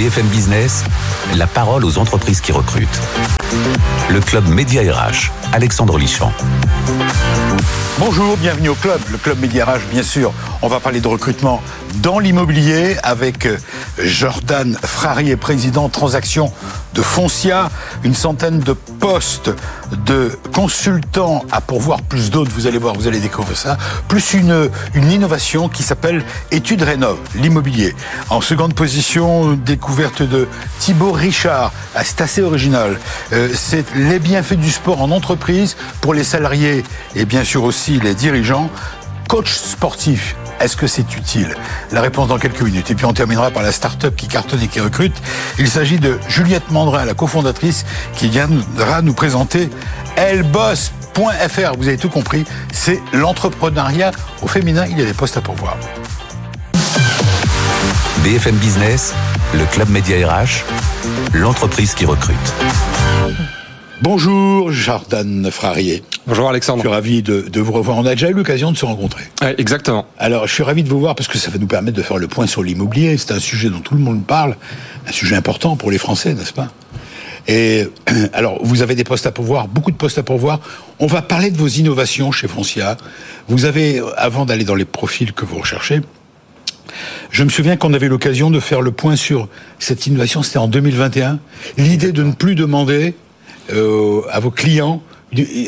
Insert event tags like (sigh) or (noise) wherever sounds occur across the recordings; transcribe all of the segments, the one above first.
BFM Business, la parole aux entreprises qui recrutent. Le club Média RH, Alexandre Lichamp. Bonjour, bienvenue au club, le club Média RH bien sûr. On va parler de recrutement dans l'immobilier avec euh, Jordan Frarier, président transaction de Foncia, une centaine de postes de consultants à pourvoir, plus d'autres, vous allez voir, vous allez découvrir ça, plus une, innovation qui s'appelle Études Rénov, l'immobilier. En seconde position, de Thibaut Richard, ah, c'est assez original. Euh, c'est les bienfaits du sport en entreprise pour les salariés et bien sûr aussi les dirigeants. Coach sportif, est-ce que c'est utile? La réponse dans quelques minutes. Et puis on terminera par la start-up qui cartonne et qui recrute. Il s'agit de Juliette Mandrin, la cofondatrice, qui viendra nous présenter elboss.fr. Vous avez tout compris, c'est l'entrepreneuriat au féminin. Il y a des postes à pourvoir. BFM Business, le club Média RH, l'entreprise qui recrute. Bonjour Jordan Frarier. Bonjour Alexandre. Je suis ravi de, vous revoir. On a déjà eu l'occasion de se rencontrer. exactement. Alors je suis ravi de vous voir parce que ça va nous permettre de faire le point sur l'immobilier. C'est un sujet dont tout le monde parle, un sujet important pour les Français, n'est-ce pas? Et (clears throat) alors, vous avez des postes à pourvoir, beaucoup de postes à pourvoir. On va parler de vos innovations chez Foncia. Vous avez, avant d'aller dans les profils que vous recherchez, je me souviens qu'on avait l'occasion de faire le point sur cette innovation, c'était en 2021. L'idée de ne plus demander euh, à vos clients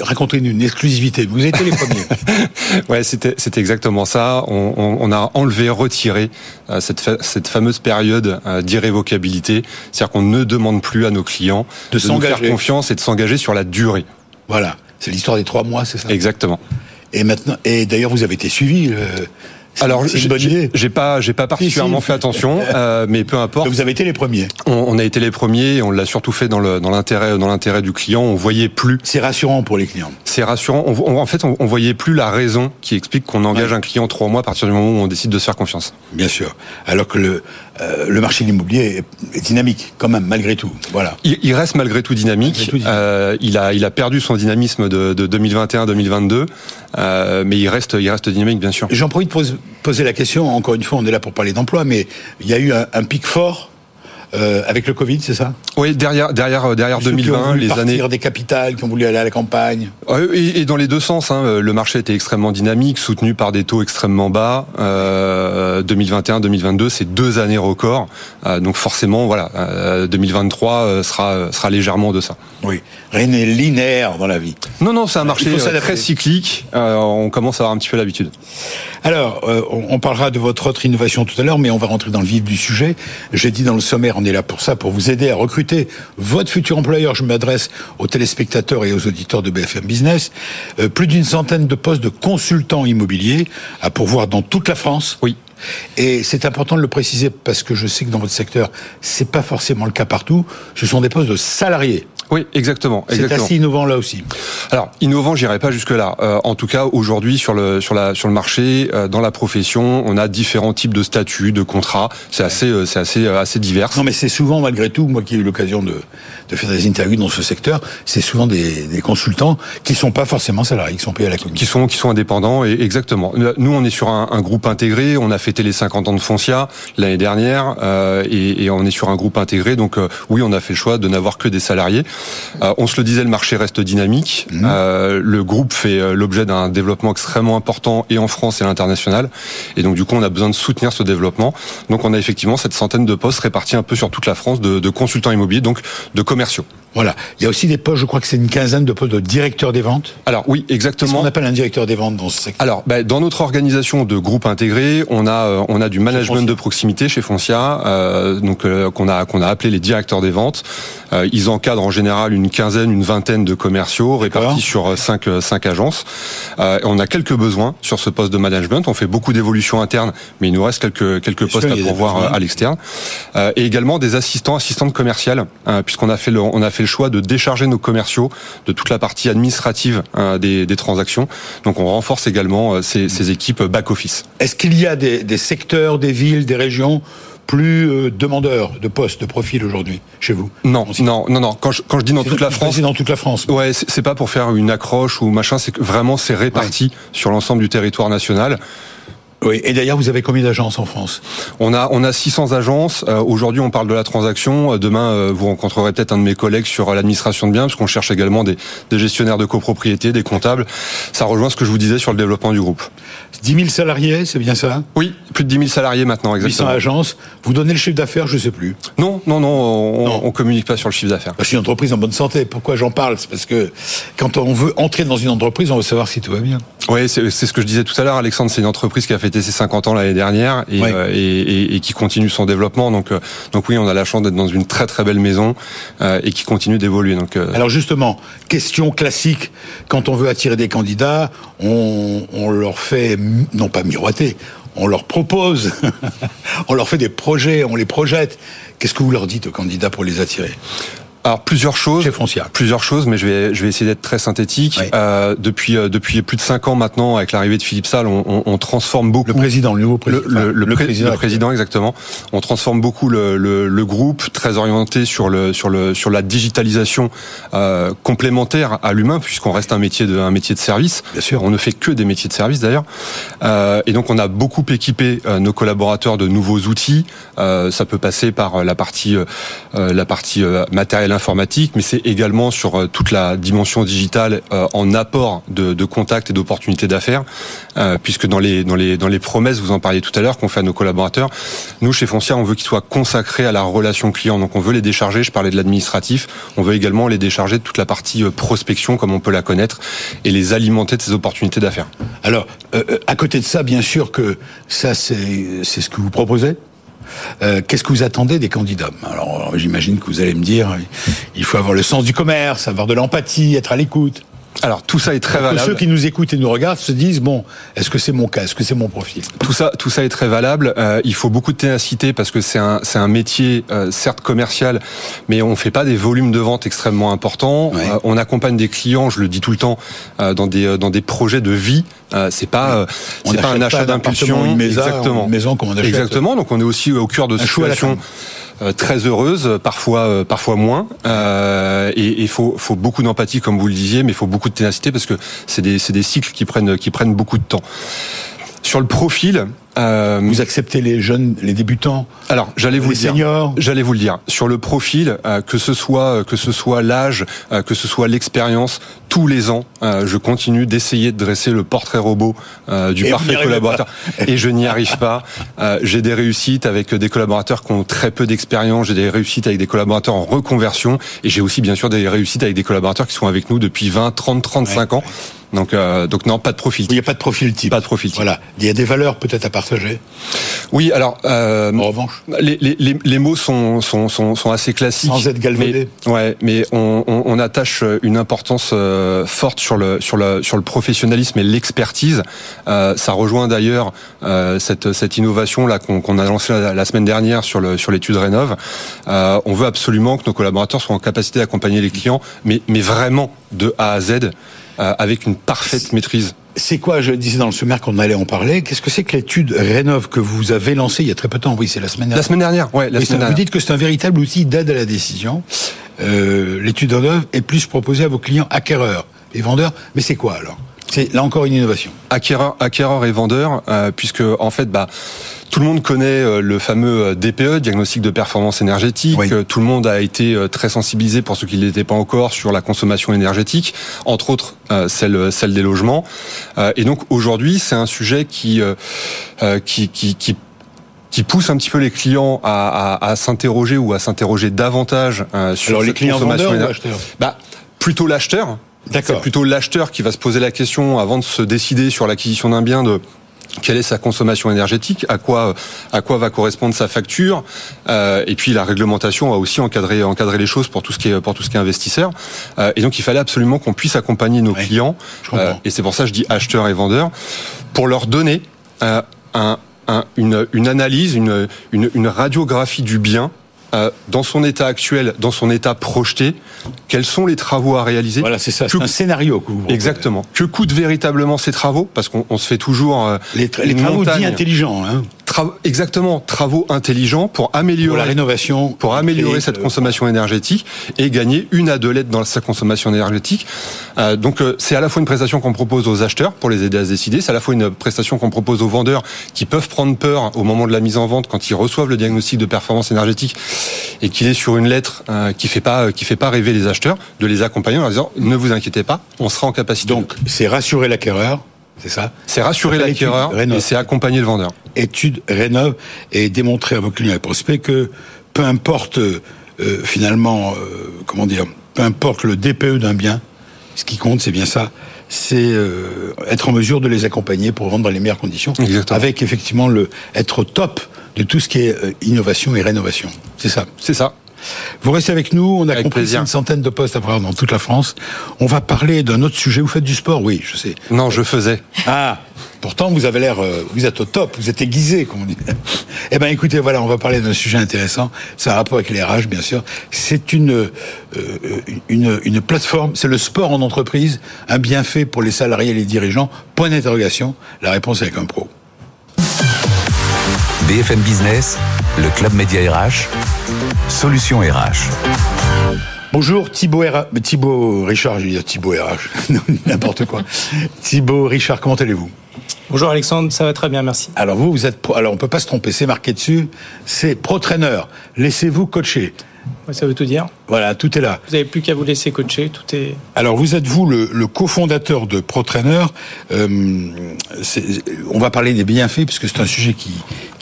raconter une, exclusivité. Vous étiez les premiers. (laughs) ouais, c'était c'était exactement ça. On, on, a enlevé, retiré euh, cette cette fameuse période euh, d'irrévocabilité, c'est-à-dire qu'on ne demande plus à nos clients de, de nous faire confiance et de s'engager sur la durée. Voilà, c'est l'histoire des trois mois, c'est ça? Exactement. Et maintenant, et d'ailleurs, vous avez été suivi. Alors, j'ai pas, j'ai pas particulièrement fait attention, (laughs) euh, mais peu importe. Vous avez été les premiers. On, a été les premiers, et on l'a surtout fait dans le dans l'intérêt dans l'intérêt du client. On voyait plus. C'est rassurant pour les clients. C'est rassurant. On, en fait, on, voyait plus la raison qui explique qu'on engage un client trois mois à partir du moment où on décide de se faire confiance. Bien sûr. Alors que le euh, le marché de l'immobilier est, dynamique quand même malgré tout. Voilà. Il, reste malgré tout dynamique. Euh, il a il a perdu son dynamisme de, de 2021-2022, euh, mais il reste il reste dynamique bien sûr. J'en profite pour poser la question. Encore une fois, on est là pour parler d'emploi, mais il y a eu un pic fort euh, avec le Covid, c'est ça? Oui, derrière, derrière, euh, derrière 2020, les années des capitales qui ont voulu aller à la campagne. Et, et dans les deux sens, hein, le marché était extrêmement dynamique, soutenu par des taux extrêmement bas. Euh, 2021-2022, c'est deux années records. Euh, donc forcément, voilà, 2023 euh, sera sera légèrement de ça. Oui, rien n'est linéaire dans la vie. Non, non, c'est un marché très cyclique. on commence à avoir un petit peu l'habitude. Alors, on parlera de votre autre innovation tout à l'heure, mais on va rentrer dans le vif du sujet. J'ai dit dans le sommaire on est là pour ça, pour vous aider à recruter votre futur employeur. Je m'adresse aux téléspectateurs et aux auditeurs de BFM Business. Euh, plus d'une centaine de postes de consultants immobiliers à pourvoir dans toute la France. Oui. Et c'est important de le préciser parce que je sais que dans votre secteur, c'est pas forcément le cas partout. Ce sont des postes de salariés. Oui, exactement. C'est assez innovant là aussi. Alors innovant, j'irai pas jusque là. Euh, en tout cas, aujourd'hui sur le sur la sur le marché, euh, dans la profession, on a différents types de statuts, de contrats. C'est assez euh, c'est assez assez divers. Non, mais c'est souvent malgré tout, moi qui ai eu l'occasion de de faire des interviews dans ce secteur, c'est souvent des, des consultants qui sont pas forcément salariés, qui sont payés à la commission. Qui sont qui sont indépendants et exactement. Nous, on est sur un, un groupe intégré. On a fêté les 50 ans de Foncia l'année dernière et, et, on est sur un groupe intégré. Donc oui, on a fait le choix de n'avoir que des salariés. Euh, on se le disait, le marché reste dynamique. Mhm. Euh, le groupe fait euh, l'objet d'un développement extrêmement important et en France et à l'international. Et donc du coup, on a besoin de soutenir ce développement. Donc on a effectivement cette centaine de postes répartis un peu sur toute la France de, de consultants immobiliers, donc de commerciaux. Voilà. Il y a aussi des postes, je crois que c'est une quinzaine de postes de directeurs des ventes. Alors oui, exactement. Qu'est-ce qu'on appelle un directeur des ventes dans ce secteur? Alors, ben, dans notre organisation de groupe intégré, on a euh, on a du management de proximité chez Foncia, euh, donc euh, qu'on a qu'on a appelé les directeurs des ventes. Euh, ils encadrent en général une quinzaine, une vingtaine de commerciaux répartis sur cinq cinq agences. on a quelques besoins sur ce poste de management. On fait beaucoup d'évolutions internes, mais il nous reste quelques quelques postes à pourvoir à l'externe. et également des assistants, assistantes commerciales, puisqu'on a fait le, on a fait le choix de décharger nos commerciaux de toute la partie administrative hein, des, transactions. Donc on renforce également euh, ces, équipes back-office. Est-ce qu'il y a des, secteurs, des villes, des régions plus euh, demandeurs de postes, de profils aujourd'hui chez vous? Non, non, non, non. Quand je, quand je dis dans toute la France, c'est dans toute la France. Ouais, c'est pas pour faire une accroche ou machin. C'est vraiment c'est réparti sur l'ensemble du territoire national. Oui, et d'ailleurs, vous avez combien d'agences en France? On a on a 600 agences. Euh, aujourd'hui, on parle de la transaction. Euh, demain, euh, vous rencontrerez peut-être un de mes collègues sur l'administration de biens, parce qu'on cherche également des, des, gestionnaires de copropriété, des comptables. Ça rejoint ce que je vous disais sur le développement du groupe. 10 000 salariés, c'est bien ça? Oui, plus de 10 000 salariés maintenant, exactement. 800 agences. Vous donnez le chiffre d'affaires, je sais plus. Non, non, non, on, on communique pas sur le chiffre d'affaires. Je suis une entreprise en bonne santé. Pourquoi j'en parle? C'est parce que quand on veut entrer dans une entreprise, on veut savoir si tout va bien. Oui, c'est ce que je disais tout à l'heure, Alexandre. C'est une entreprise qui a fêté ses 50 ans l'année dernière euh, et, et, et, qui continue son développement. Donc, euh, donc oui, on a la chance d'être dans une très très belle maison euh, et qui continue d'évoluer. Donc, alors justement, question classique quand on veut attirer des candidats, on, on leur fait non pas miroiter, on leur propose, (laughs) on leur fait des projets, on les projette. Qu'est-ce que vous leur dites aux candidats pour les attirer? Alors plusieurs choses, Foncia. plusieurs choses, mais je vais je vais essayer d'être très synthétique. Euh, depuis euh, depuis plus de cinq ans maintenant, avec l'arrivée de Philippe Salle, on, on, on, transforme beaucoup le président, le nouveau président, le, le, le, président, le président exactement. On transforme beaucoup le, le, groupe, très orienté sur le sur le sur la digitalisation euh, complémentaire à l'humain, puisqu'on reste un métier de un métier de service. Bien sûr, on ne fait que des métiers de service d'ailleurs. Euh, et donc on a beaucoup équipé euh, nos collaborateurs de nouveaux outils. Euh, ça peut passer par la partie la partie matérielle informatique, mais c'est également sur euh, toute la dimension digitale euh, en apport de, contacts et d'opportunités d'affaires, euh, puisque dans les dans les dans les promesses, vous en parliez tout à l'heure, qu'on fait à nos collaborateurs, nous chez Foncia, on veut qu'ils soient consacrés à la relation client. Donc on veut les décharger. Je parlais de l'administratif. On veut également les décharger de toute la partie prospection, comme on peut la connaître, et les alimenter de ces opportunités d'affaires. Alors, à côté de ça, bien sûr que ça, c'est ce que vous proposez. Euh, qu'est-ce que vous attendez des candidats? Alors, j'imagine que vous allez me dire, il faut avoir le sens du commerce, avoir de l'empathie, être à l'écoute. Alors tout ça est très valable. ceux qui nous écoutent et nous regardent se disent bon, est-ce que c'est mon cas, est-ce que c'est mon profil? Tout ça, tout ça est très valable. Euh, il faut beaucoup de ténacité parce que c'est un, c'est un métier euh, certes commercial, mais on fait pas des volumes de vente extrêmement importants. Euh, on accompagne des clients, je le dis tout le temps, dans des dans des projets de vie. c'est pas c'est pas un achat d'impulsion, une maison, exactement. Une maison qu'on achète. Exactement. Donc on est aussi au cœur de situations très heureuse, parfois euh, parfois moins. Euh, et il faut, beaucoup d'empathie, comme vous le disiez, mais il faut beaucoup de ténacité parce que c'est des, cycles qui prennent beaucoup de temps. Sur le profil, euh, vous acceptez les jeunes, les débutants Alors, j'allais vous les le seniors. dire. J'allais vous le dire. Sur le profil, euh, que ce soit que ce soit l'âge, euh, que ce soit l'expérience, tous les ans, je continue d'essayer de dresser le portrait robot du parfait collaborateur. Et je n'y arrive pas. j'ai des réussites avec des collaborateurs qui ont très peu d'expérience. J'ai des réussites avec des collaborateurs en reconversion. Et j'ai aussi, bien sûr, des réussites avec des collaborateurs qui sont avec nous depuis 20, 30, 35 ans. Donc, donc non, pas de profil. Il n'y a pas de profil type. Pas de profil type. Voilà. Il y a des valeurs peut-être à partager. Oui, alors. Euh, en revanche. Les, les, les, mots sont, sont, sont, sont, assez classiques. Sans être galvaudés. Mais, ouais, mais on, on, on, attache une importance euh, forte sur le, sur le, sur le professionnalisme et l'expertise. Euh, ça rejoint d'ailleurs euh, cette, cette innovation là qu'on a lancée la, semaine dernière sur le sur l'étude Rénov. Euh, on veut absolument que nos collaborateurs soient en capacité d'accompagner les clients, mais, mais vraiment de A à Z, euh, avec une parfaite maîtrise c'est quoi, je disais dans le sommaire qu'on allait en parler, qu'est-ce que c'est que l'étude Rénov que vous avez lancée il y a très peu de temps? Oui, c'est la semaine dernière. La semaine dernière, ouais. La semaine dernière. Vous dites que c'est un véritable outil d'aide à la décision. Euh, l'étude Rénov est plus proposée à vos clients acquéreurs et vendeurs. Mais c'est quoi alors? C'est là encore une innovation. Acquéreurs et vendeurs, euh, puisque en fait, bah tout le monde connaît euh, le fameux euh, DPE, diagnostic de performance énergétique. Tout le monde a été très sensibilisé pour ceux qui ne l'étaient pas encore sur la consommation énergétique, entre autres celle, celle des logements. Et donc aujourd'hui, c'est un sujet qui, qui, qui, qui qui pousse un petit peu les clients à, à, à s'interroger ou à s'interroger davantage sur Alors, les clients consommation énergétique. Bah, plutôt l'acheteur. C'est plutôt l'acheteur qui va se poser la question avant de se décider sur l'acquisition d'un bien de quelle est sa consommation énergétique, à quoi à quoi va correspondre sa facture, euh, et puis la réglementation a aussi encadré encadré les choses pour tout ce qui est pour tout ce qui est investisseur. Euh, et donc il fallait absolument qu'on puisse accompagner nos clients, euh, et c'est pour ça que je dis acheteurs et vendeurs, pour leur donner euh, un, un, une, une analyse, une, une, une radiographie du bien euh, dans son état actuel, dans son état projeté, quels sont les travaux à réaliser Voilà, c'est ça, c'est un scénario que vous Exactement. Que coûtent véritablement ces travaux? Parce qu'on se fait toujours... Euh, les, les travaux dits intelligents. Hein. Exactement travaux intelligents pour améliorer pour la rénovation, pour améliorer cette euh, consommation énergétique et gagner une à deux lettres dans sa consommation énergétique. Euh, donc euh, c'est à la fois une prestation qu'on propose aux acheteurs pour les aider à se décider, c'est à la fois une prestation qu'on propose aux vendeurs qui peuvent prendre peur au moment de la mise en vente quand ils reçoivent le diagnostic de performance énergétique et qu'il est sur une lettre qui fait pas qui fait pas rêver les acheteurs, de les accompagner en leur disant ne vous inquiétez pas, on sera en capacité. Donc c'est rassurer l'acquéreur c'est ça C'est rassurer l'acquéreur et c'est accompagner le vendeur. Étude Rénov et démontrer à vos clients et prospects que peu importe euh, finalement, euh, comment dire, peu importe le DPE d'un bien, ce qui compte, c'est bien ça, c'est euh, être en mesure de les accompagner pour vendre dans les meilleures conditions, avec effectivement le être au top de tout ce qui est innovation et rénovation. C'est ça. C'est ça. Vous restez avec nous. On a compris une centaine de postes à voir dans toute la France. On va parler d'un autre sujet. Vous faites du sport, oui, je sais. Non, je faisais. Ah. Pourtant, vous avez l'air, euh, vous êtes au top, vous êtes aiguisé, comme on dit. eh ben, écoutez, voilà, on va parler d'un sujet intéressant. Ça a un rapport avec les RH, bien sûr. C'est une, euh, une, une plateforme, c'est le sport en entreprise, un bienfait pour les salariés et les dirigeants. Point d'interrogation. La réponse est avec un pro. BFM Business, le club média RH, Solution RH. Bonjour Thibaut, Thibaut Richard, je vais dire Thibaut RH, (laughs) n'importe quoi. Thibaut Richard, comment allez-vous? Bonjour Alexandre, ça va très bien, merci. Alors vous, vous êtes pro, alors on peut pas se tromper, c'est marqué dessus, c'est pro trainer. Laissez-vous coacher. Ça veut tout dire. Voilà, tout est là. Vous n'avez plus qu'à vous laisser coacher, tout est. Alors vous êtes vous le, cofondateur de ProTrainer. Euh, on va parler des bienfaits puisque c'est un sujet qui,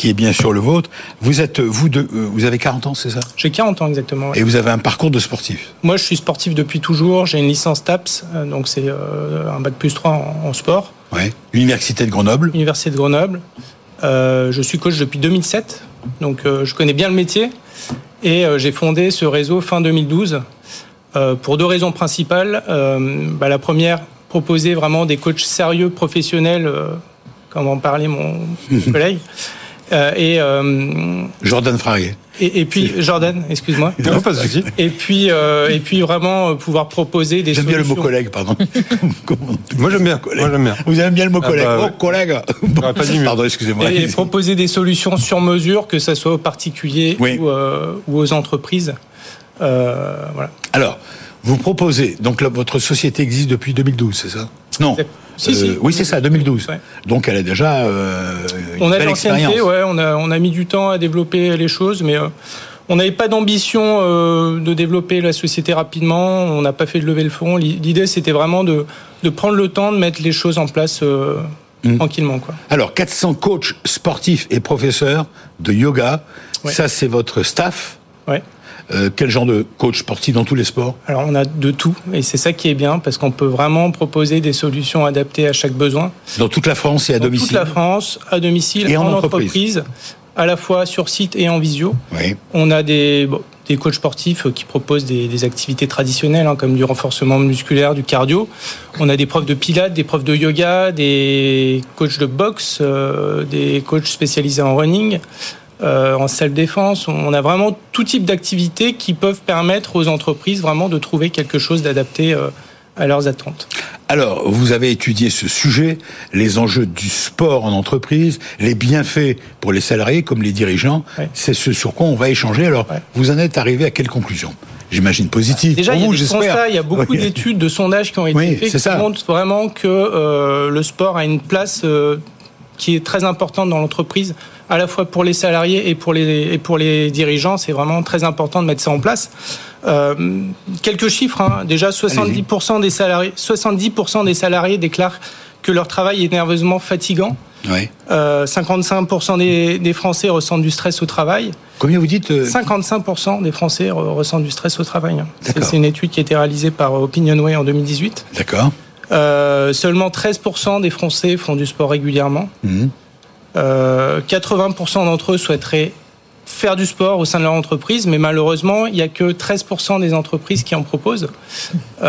qui est bien sûr le vôtre. Vous êtes vous de, euh, vous avez 40 ans, c'est ça? J'ai 40 ans exactement. Et vous avez un parcours de sportif? Moi, je suis sportif depuis toujours. J'ai une licence TAPS, euh, donc c'est un bac plus 3 en, sport. Ouais. Université de Grenoble. Université de Grenoble. je suis coach depuis 2007, donc je connais bien le métier. Et euh, j'ai fondé ce réseau fin 2012 euh, pour deux raisons principales. Euh, bah, la première, proposer vraiment des coachs sérieux, professionnels, comme en parlait mon (laughs) collègue. Et Jordan Frarier. Et, puis Jordan, excuse-moi. pas Et puis et puis vraiment pouvoir proposer des. J'aime bien le mot collègue, pardon. (laughs) Moi j'aime bien. Moi j'aime bien. Vous aimez bien le mot ah collègue. Bah, oh collègue. pardon, excusez-moi. Et proposer des solutions sur mesure, que ce soit aux particuliers ou, ou, aux entreprises. voilà. Alors, vous proposez donc votre société existe depuis 2012, c'est ça? Non. Euh, oui, c'est ça, 2012. Donc elle a déjà euh, une on a belle expérience. Ouais, on a on a mis du temps à développer les choses, mais euh, on n'avait pas d'ambition de développer la société rapidement. On n'a pas fait de lever le fond. L'idée, c'était vraiment de de prendre le temps de mettre les choses en place. Mmh. Tranquillement, quoi. Alors, 400 coachs sportifs et professeurs de yoga, ça c'est votre staff? Ouais. Euh, quel genre de coach sportif dans tous les sports? Alors on a de tout et c'est ça qui est bien parce qu'on peut vraiment proposer des solutions adaptées à chaque besoin. Dans toute la France et à dans domicile Toute la France, à domicile, et en, entreprise. à la fois sur site et en visio. Oui. On a des, des coachs sportifs qui proposent des, activités traditionnelles hein, comme du renforcement musculaire, du cardio. On a des profs de pilates, des profs de yoga, des coachs de boxe, euh, des coachs spécialisés en running. Euh, en self-défense. On a vraiment tout type d'activités qui peuvent permettre aux entreprises vraiment de trouver quelque chose d'adapté euh, à leurs attentes. Alors, vous avez étudié ce sujet, les enjeux du sport en entreprise, les bienfaits pour les salariés comme les dirigeants. C'est ce sur quoi on va échanger. Alors, vous en êtes arrivé à quelle conclusion? J'imagine positive. Déjà, il y a des il y a beaucoup d'études, de sondages qui ont été faits qui montrent vraiment que euh, le sport a une place qui est très importante dans l'entreprise, à la fois pour les salariés et pour les, et pour les dirigeants. C'est vraiment très important de mettre ça en place. Euh, quelques chiffres. Hein. Déjà, 70% des, salariés, 70 des salariés déclarent que leur travail est nerveusement fatigant. Oui. Euh, 55% des, des, Français ressentent du stress au travail. Combien vous dites 55% euh des Français ressentent du stress au travail. C'est une étude qui a été réalisée par Opinionway en 2018. D'accord. Euh, seulement 13% des Français font du sport régulièrement. 80% mmh. Euh, d'entre eux souhaiteraient faire du sport au sein de leur entreprise, mais malheureusement, il n'y a que 13% des entreprises qui en proposent.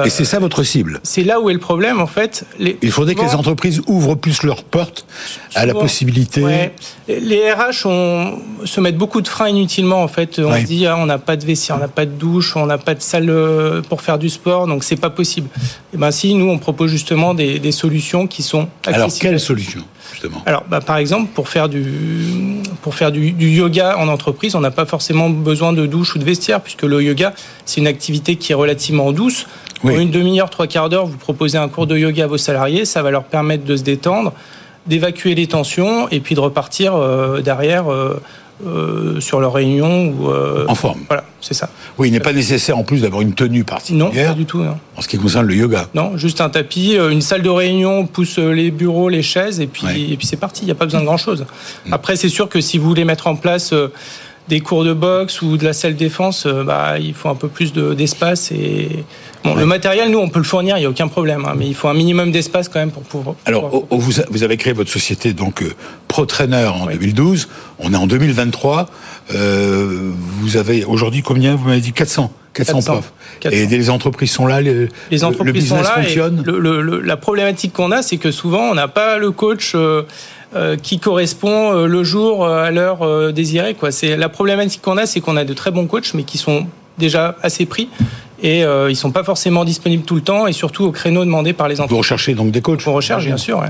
Et c'est ça votre cible C'est là où est le problème, en fait. il faudrait que les entreprises ouvrent plus leurs portes à la possibilité. Les RH on, se mettent beaucoup de freins inutilement, en fait. On se dit, ah, on n'a pas de vestiaire, on n'a pas de douche, on n'a pas de salle euh, pour faire du sport, donc c'est pas possible. Et ben si, nous, on propose justement des, solutions qui sont accessibles. Alors, quelles solutions? Justement Alors, bah, par exemple, pour faire du, pour faire du, yoga en entreprise, on n'a pas forcément besoin de douche ou de vestiaire, puisque le yoga, c'est une activité qui est relativement douce. Pour une demi-heure, trois quarts d'heure, vous proposez un cours de yoga à vos salariés, ça va leur permettre de se détendre, d'évacuer les tensions et puis de repartir euh, derrière euh, euh, sur leur réunion ou en forme. Voilà, c'est ça. Oui, il n'est pas nécessaire en plus d'avoir une tenue particulière. Non, pas du tout. En ce qui concerne le yoga. Non, juste un tapis, une salle de réunion, pousse les bureaux, les chaises et puis et puis c'est parti. Il n'y a pas besoin de grand chose. Mm. Après, c'est sûr que si vous voulez mettre en place des cours de boxe ou de la salle défense, bah, il faut un peu plus d'espace et Bon, Le matériel, nous, on peut le fournir, il n'y a aucun problème, hein, mais il faut un minimum d'espace quand même pour pouvoir. Alors, vous, avez créé votre société donc euh, ProTrainer en 2012. On est en 2023. Euh, vous avez aujourd'hui combien? Vous m'avez dit 400. 400, profs. Et les entreprises sont là, les, les entreprises sont là fonctionne? la problématique qu'on a, c'est que souvent, on n'a pas le coach. Euh, euh, qui correspond le jour à l'heure désirée. Quoi. C'est la problématique qu'on a, c'est qu'on a de très bons coachs, mais qui sont déjà assez pris et euh, ils sont pas forcément disponibles tout le temps et surtout au créneau demandé par les entreprises. Vous recherchez donc des coachs On recherche bien sûr.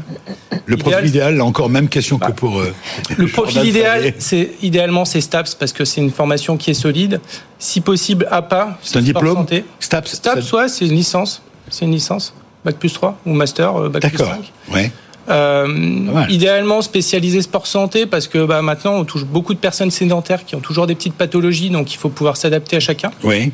Le profil idéal, encore même question que pour. Euh, le profil idéal, c'est idéalement c'est STAPS parce que c'est une formation qui est solide. Si possible, APA. C'est un diplôme. Santé. STAPS. STAPS, soit c'est une licence. C'est une licence. Bac plus 3 ou master, euh, bac plus 5. Ouais. Euh, idéalement spécialisé sport santé parce que bah, maintenant on touche beaucoup de personnes sédentaires qui ont toujours des petites pathologies donc il faut pouvoir s'adapter à chacun. Oui.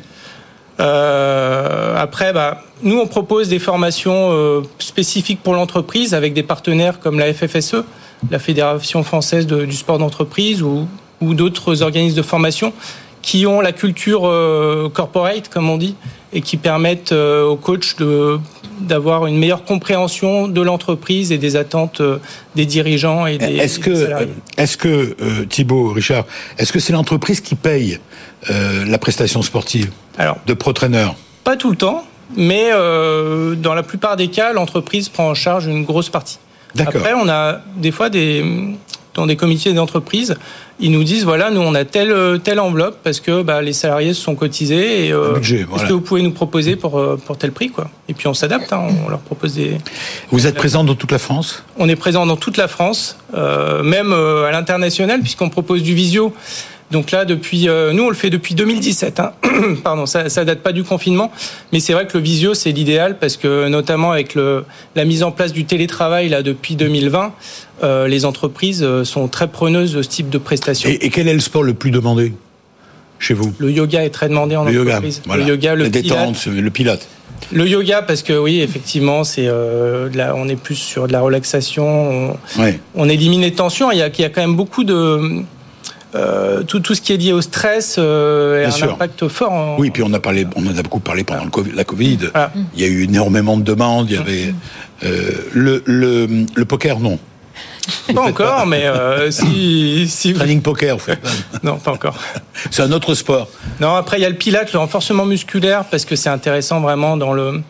Euh, après, bah, nous, on propose des formations euh, spécifiques pour l'entreprise avec des partenaires comme la FFSE, la Fédération française du sport d'entreprise ou, d'autres organismes de formation qui ont la culture euh, corporate, comme on dit, et qui permettent euh, aux coachs de d'avoir une meilleure compréhension de l'entreprise et des attentes euh, des dirigeants et des, est-ce que, salariés. Est-ce que, Thibault, Richard, est-ce que c'est l'entreprise qui paye la prestation sportive Alors, de pro-trainer? Pas tout le temps, mais dans la plupart des cas, l'entreprise prend en charge une grosse partie. Après, on a des fois des, dans des comités d'entreprise, ils nous disent voilà, nous on a telle telle enveloppe parce que bah, les salariés se sont cotisés et euh, ce que vous pouvez nous proposer pour euh, pour tel prix quoi. Et puis on s'adapte, hein, on leur propose des. Vous êtes présent dans toute la France? On est présent dans toute la France, euh, même à l'international puisqu'on propose du visio. Donc là, depuis, euh, nous, on le fait depuis 2017. Hein. (clears throat) Pardon, ça, ça date pas du confinement, mais c'est vrai que le visio c'est l'idéal parce que notamment avec le, la mise en place du télétravail là depuis 2020, euh, les entreprises euh, sont très preneuses de ce type de prestations. Et, quel est le sport le plus demandé chez vous? Le yoga est très demandé en le entreprise. Yoga, Le yoga, le détente, le pilote. Le yoga, parce que oui, effectivement, c'est euh, on est plus sur de la relaxation. On, on élimine les tensions. Il y, a, il y a quand même beaucoup de euh, tout, tout ce qui est lié au stress euh, a un impact fort. Oui, puis on a parlé, on en a beaucoup parlé pendant la Covid. Il y a eu énormément de demandes. Il y avait euh, le, le, le, poker, non. Pas encore, mais euh, (laughs) si, si training poker, vous faites non, pas encore. C'est un autre sport. Non, après il y a le pilate, le renforcement musculaire, parce que c'est intéressant vraiment dans le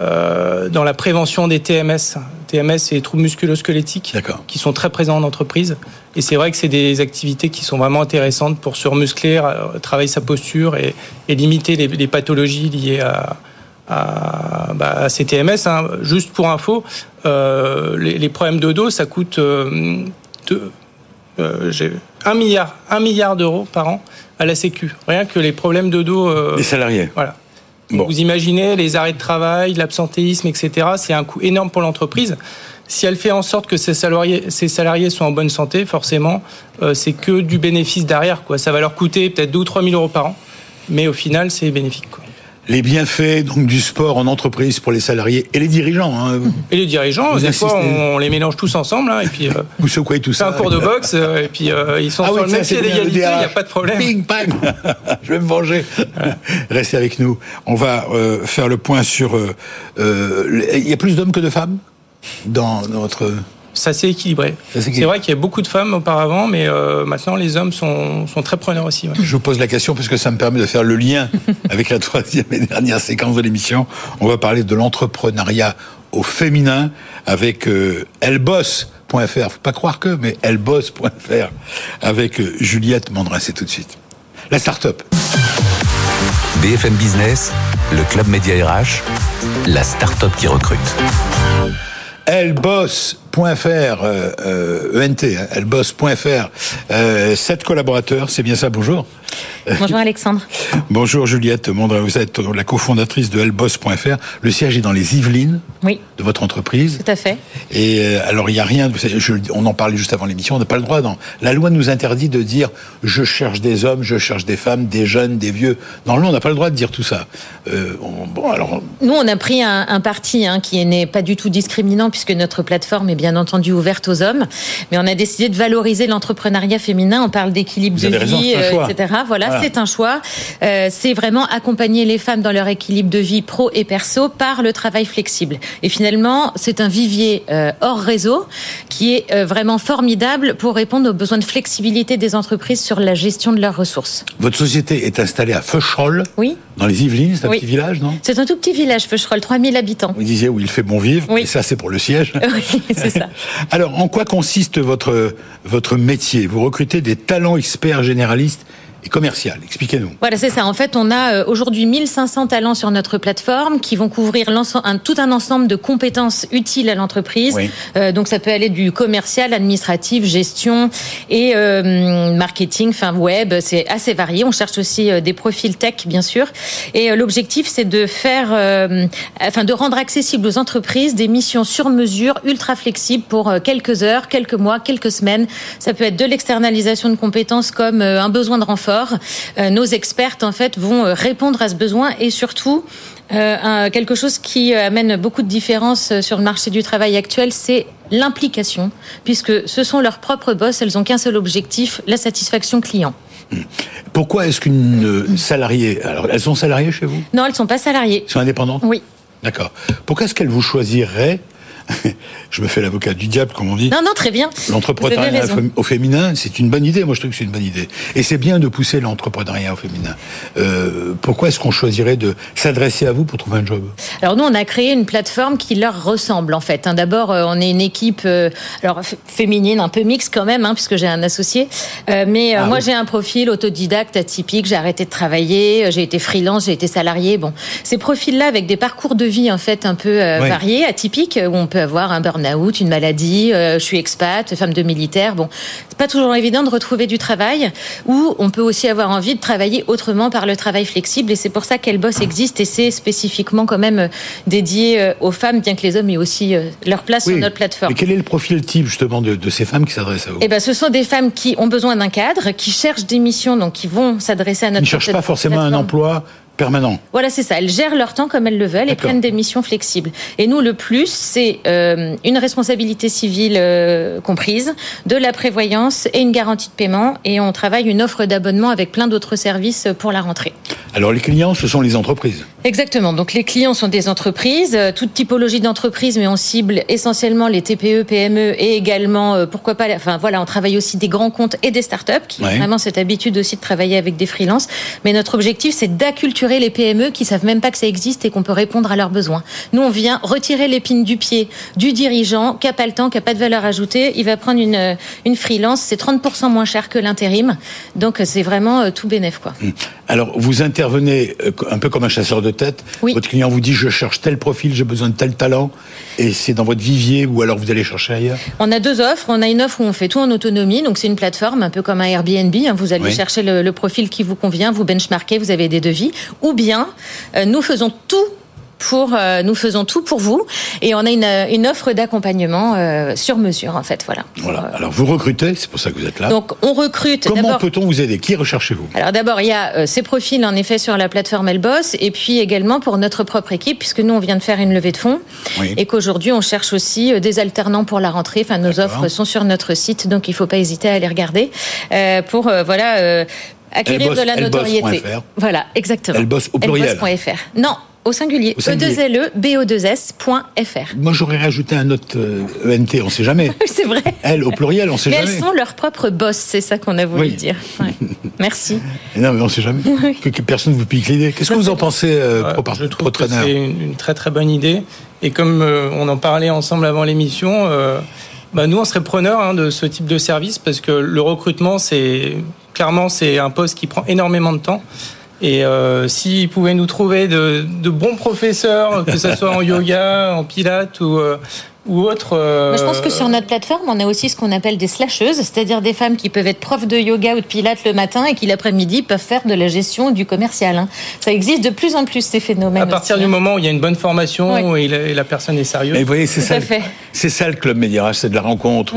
euh, dans la prévention des TMS. TMS, c'est les troubles musculo-squelettiques qui sont très présents en entreprise. Et c'est vrai que c'est des activités qui sont vraiment intéressantes pour se remuscler, euh, travailler sa posture et, limiter les, pathologies liées à, à, bah, ces TMS. Hein. Juste pour info, euh, les, problèmes de dos, ça coûte euh, euh, un milliard, un milliard d'euros par an à la Sécu. Rien que les problèmes de dos. des salariés. Voilà. Vous imaginez les arrêts de travail, l'absentéisme, etc. C'est un coût énorme pour l'entreprise. Si elle fait en sorte que ses salariés, ses salariés soient en bonne santé, forcément, euh, c'est que du bénéfice derrière. Quoi. Ça va leur coûter peut-être 2 ou 3 000 euros par an, mais au final, c'est bénéfique. Quoi les bienfaits donc du sport en entreprise pour les salariés et les dirigeants. Hein. Et les dirigeants, des fois on, les mélange tous ensemble hein, et puis euh, vous secouez tout ça. un cours de boxe euh, et puis euh, ils sont ah sur le même pied d'égalité, il n'y a pas de problème. Ping pang, (laughs) je vais me venger. Restez avec nous. On va euh, faire le point sur. Il y a plus d'hommes que de femmes dans notre ça s'est équilibré. C'est vrai qu'il y a beaucoup de femmes auparavant, mais euh, maintenant les hommes sont, sont très preneurs aussi. Je vous pose la question parce que ça me permet de faire le lien (laughs) avec la troisième et dernière séquence de l'émission. On va parler de l'entrepreneuriat au féminin avec euh, elboss.fr. Faut pas croire que, mais elboss.fr avec euh, Juliette Mandrin. C'est tout de suite. La start-up. BFM Business, le club média RH, la start-up qui recrute. Elle bosse euh, ENT, hein, elboss.fr, euh, 7 collaborateurs, c'est bien ça, bonjour. Bonjour Alexandre. (laughs) Bonjour Juliette Mondra, vous êtes la cofondatrice de elboss.fr. Le siège est dans les Yvelines oui. de votre entreprise. Tout à fait. Et euh, alors il n'y a rien, je, on en parlait juste avant l'émission, on n'a pas le droit. Dans, la loi nous interdit de dire je cherche des hommes, je cherche des femmes, des jeunes, des vieux. Normalement on n'a pas le droit de dire tout ça. Euh, bon alors. Nous on a pris un, un parti hein, qui n'est pas du tout discriminant puisque notre plateforme est bien entendu ouverte aux hommes, mais on a décidé de valoriser l'entrepreneuriat féminin. On parle d'équilibre de vie, euh, etc. Voilà, c'est un choix. Euh, c'est vraiment accompagner les femmes dans leur équilibre de vie pro et perso par le travail flexible. Et finalement, c'est un vivier euh, hors réseau qui est vraiment formidable pour répondre aux besoins de flexibilité des entreprises sur la gestion de leurs ressources. Votre société est installée à Feucherolles, oui. Dans les Yvelines, c'est un petit village, non? C'est un tout petit village, Feucherolles, 3000 habitants. Vous disiez où il fait bon vivre, oui. et ça c'est pour le siège. (laughs) Oui, c'est ça. (laughs) Alors, en quoi consiste votre, votre métier? Vous recrutez des talents experts généralistes et commercial. Expliquez-nous. Voilà, c'est ça. En fait, on a euh, aujourd'hui 1500 talents sur notre plateforme qui vont couvrir un, tout un ensemble de compétences utiles à l'entreprise. Oui. Euh, donc, ça peut aller du commercial, administratif, gestion et euh, marketing, enfin web. C'est assez varié. On cherche aussi euh, des profils tech, bien sûr. Et euh, l'objectif, c'est de faire, euh, enfin, de rendre accessible aux entreprises des missions sur mesure, ultra flexibles pour quelques heures, quelques mois, quelques semaines. Ça peut être de l'externalisation de compétences comme un besoin de renfort euh, nos expertes en fait vont euh, répondre à ce besoin et surtout euh, quelque chose qui amène beaucoup de différences sur le marché du travail actuel, c'est l'implication, puisque ce sont leurs propres boss, elles ont qu'un seul objectif, la satisfaction client. Pourquoi est-ce qu'une salariée, alors elles sont salariées chez vous? Non, elles sont pas salariées. Elles sont indépendantes? Oui. D'accord. Pourquoi est-ce qu'elles vous choisiraient je me fais l'avocat du diable, comme on dit. Non, non, très bien. L'entrepreneuriat au féminin, c'est une bonne idée. Moi, je trouve que c'est une bonne idée. Et c'est bien de pousser l'entrepreneuriat au féminin. Euh, pourquoi est-ce qu'on choisirait de s'adresser à vous pour trouver un job? Alors nous, on a créé une plateforme qui leur ressemble en fait. Hein. D'abord, euh, on est une équipe euh, alors féminine, un peu mixte quand même, hein, puisque j'ai un associé. Mais Ah moi, oui. j'ai un profil autodidacte, atypique. J'ai arrêté de travailler, j'ai été freelance, j'ai été salarié. Bon, ces profils-là avec des parcours de vie en fait un peu variés, atypiques, où on peut avoir un burn-out, une maladie. euh, je suis expat, femme de militaire. Bon, c'est pas toujours évident de retrouver du travail. Ou on peut aussi avoir envie de travailler autrement par le travail flexible. Et c'est pour ça qu'Elboss existe et c'est spécifiquement quand même euh, dédié euh, aux femmes, bien que les hommes aient aussi leur place Oui. sur notre plateforme. Mais quel est le profil type, justement, de, de ces femmes qui s'adressent à vous? Eh ben, ce sont des femmes qui ont besoin d'un cadre, qui cherchent des missions, donc qui vont s'adresser à notre ne cherchent pas forcément un emploi permanent. Voilà, c'est ça. Elles gèrent leur temps comme elles le veulent et prennent des missions flexibles. Et nous, le plus, c'est euh, une responsabilité civile euh, comprise, de la prévoyance et une garantie de paiement. Et on travaille une offre d'abonnement avec plein d'autres services pour la rentrée. Alors, les clients, ce sont les entreprises. Exactement. Donc les clients sont des entreprises, euh, toute typologie d'entreprise, mais on cible essentiellement les TPE, PME et également, pourquoi pas, enfin voilà, on travaille aussi des grands comptes et des startups qui Ouais. ont vraiment cette habitude aussi de travailler avec des freelances. Mais notre objectif, c'est d'acculturer les PME qui savent même pas que ça existe et qu'on peut répondre à leurs besoins. Nous, on vient retirer l'épine du pied du dirigeant qui a pas le temps, qui a pas de valeur ajoutée. Il va prendre une, euh, une freelance, c'est 30% moins cher que l'intérim. Donc euh, c'est vraiment euh, tout bénef, quoi. Alors, vous intervenez un peu comme un chasseur de tête. Oui. Votre client vous dit je cherche tel profil, j'ai besoin de tel talent, et c'est dans votre vivier ou alors vous allez chercher ailleurs? On a deux offres. On a une offre où on fait tout en autonomie, donc c'est une plateforme un peu comme un Airbnb. hein. Vous allez Oui. chercher le, le profil qui vous convient, vous benchmarkez, vous avez des devis. Ou bien, euh, nous faisons tout. Pour, euh, nous faisons tout pour vous et on a une, euh, une offre d'accompagnement euh, sur mesure en fait voilà. Voilà. Pour, euh, Alors, vous recrutez, c'est pour ça que vous êtes là. donc on recrute Comment peut-on vous aider? Qui recherchez-vous? Alors d'abord, il y a euh, ces profils en effet sur la plateforme Elboss et puis également pour notre propre équipe puisque nous on vient de faire une levée de fonds Oui. et qu'aujourd'hui on cherche aussi euh, des alternants pour la rentrée. Enfin nos offres sont sur notre site donc il faut pas hésiter à les regarder euh, pour voilà euh, acquérir de la notoriété. Voilà, exactement. Elboss au pluriel. Non, au singulier. Au singulier. E2LE BO2S.fr. Moi, j'aurais rajouté un autre euh, ENT, on sait jamais. (laughs) C'est vrai. Elle, au pluriel, on sait Mais jamais. elles sont leurs propres boss, c'est ça qu'on a voulu Oui. dire. Ouais. (laughs) Merci. Non, mais on sait jamais. Que, que personne ne vous pique l'idée. Qu'est-ce que vous en pensez, euh, Ouais, pro, je pro trouve que c'est une, une très très bonne idée. Et comme euh, on en parlait ensemble avant l'émission, euh, bah, nous on serait preneurs hein, de ce type de service parce que le recrutement, c'est clairement c'est un poste qui prend énormément de temps. Et euh, s'ils pouvaient nous trouver de, de bons professeurs, que ce soit en yoga, en pilates ou, euh, ou autre. je pense que sur notre plateforme, on a aussi ce qu'on appelle des slasheuses, c'est-à-dire des femmes qui peuvent être profs de yoga ou de pilates le matin et qui l'après-midi peuvent faire de la gestion du commercial. Hein. Ça existe de plus en plus ces phénomènes. À partir du hein. moment où il y a une bonne formation et, la, personne est sérieuse. Et vous voyez, c'est ça. C'est ça le club Médirage, c'est de la rencontre.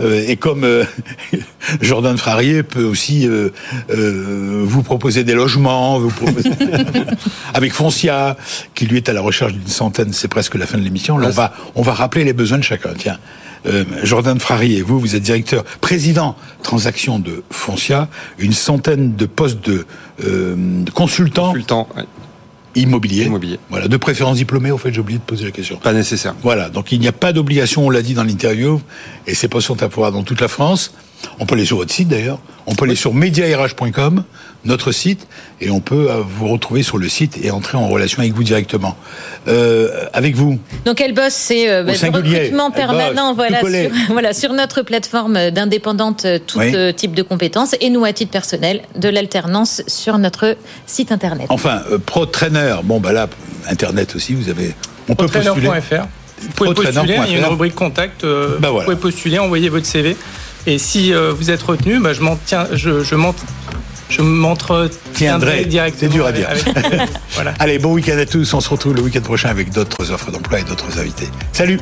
Euh, et comme euh, (laughs) Jordan Frarier peut aussi euh, vous proposer des logements, vous proposer (laughs) avec Foncia, qui lui est à la recherche d'une centaine, c'est presque la fin de l'émission. Là, on va, on va rappeler les besoins de chacun. Tiens, euh, Jordan Frarier, vous, vous êtes directeur, président transaction de Foncia, une centaine de postes de, euh, consultants. Consultants, Immobilier. Immobilier. Voilà, de préférence diplômé, au fait, j'ai oublié de poser la question. Pas nécessaire. Voilà, donc il n'y a pas d'obligation, on l'a dit dans l'interview, et ces postes sont à pouvoir dans toute la France. On peut aller sur votre site d'ailleurs. On peut aller sur mediarh.com, notre site, et on peut euh, vous retrouver sur le site et entrer en relation avec vous directement. Euh, avec vous. Donc elle bosse, c'est euh, bah, recrutement permanent, voilà sur, (laughs) voilà, sur notre plateforme d'indépendante, euh, tout type de compétences, et nous à titre personnel, de l'alternance sur notre site internet. Enfin, Pro Trainer, bon bah là, internet aussi, vous avez. On peut postuler. Vous pouvez postuler, il y a une rubrique contact, bah, vous pouvez postuler, envoyer votre CV. Et si euh, vous êtes retenu, bah, je je, je je m'entretiendrai directement. C'est dur à dire. (laughs) voilà. Allez, bon week-end à tous. On se retrouve le week-end prochain avec d'autres offres d'emploi et d'autres invités. Salut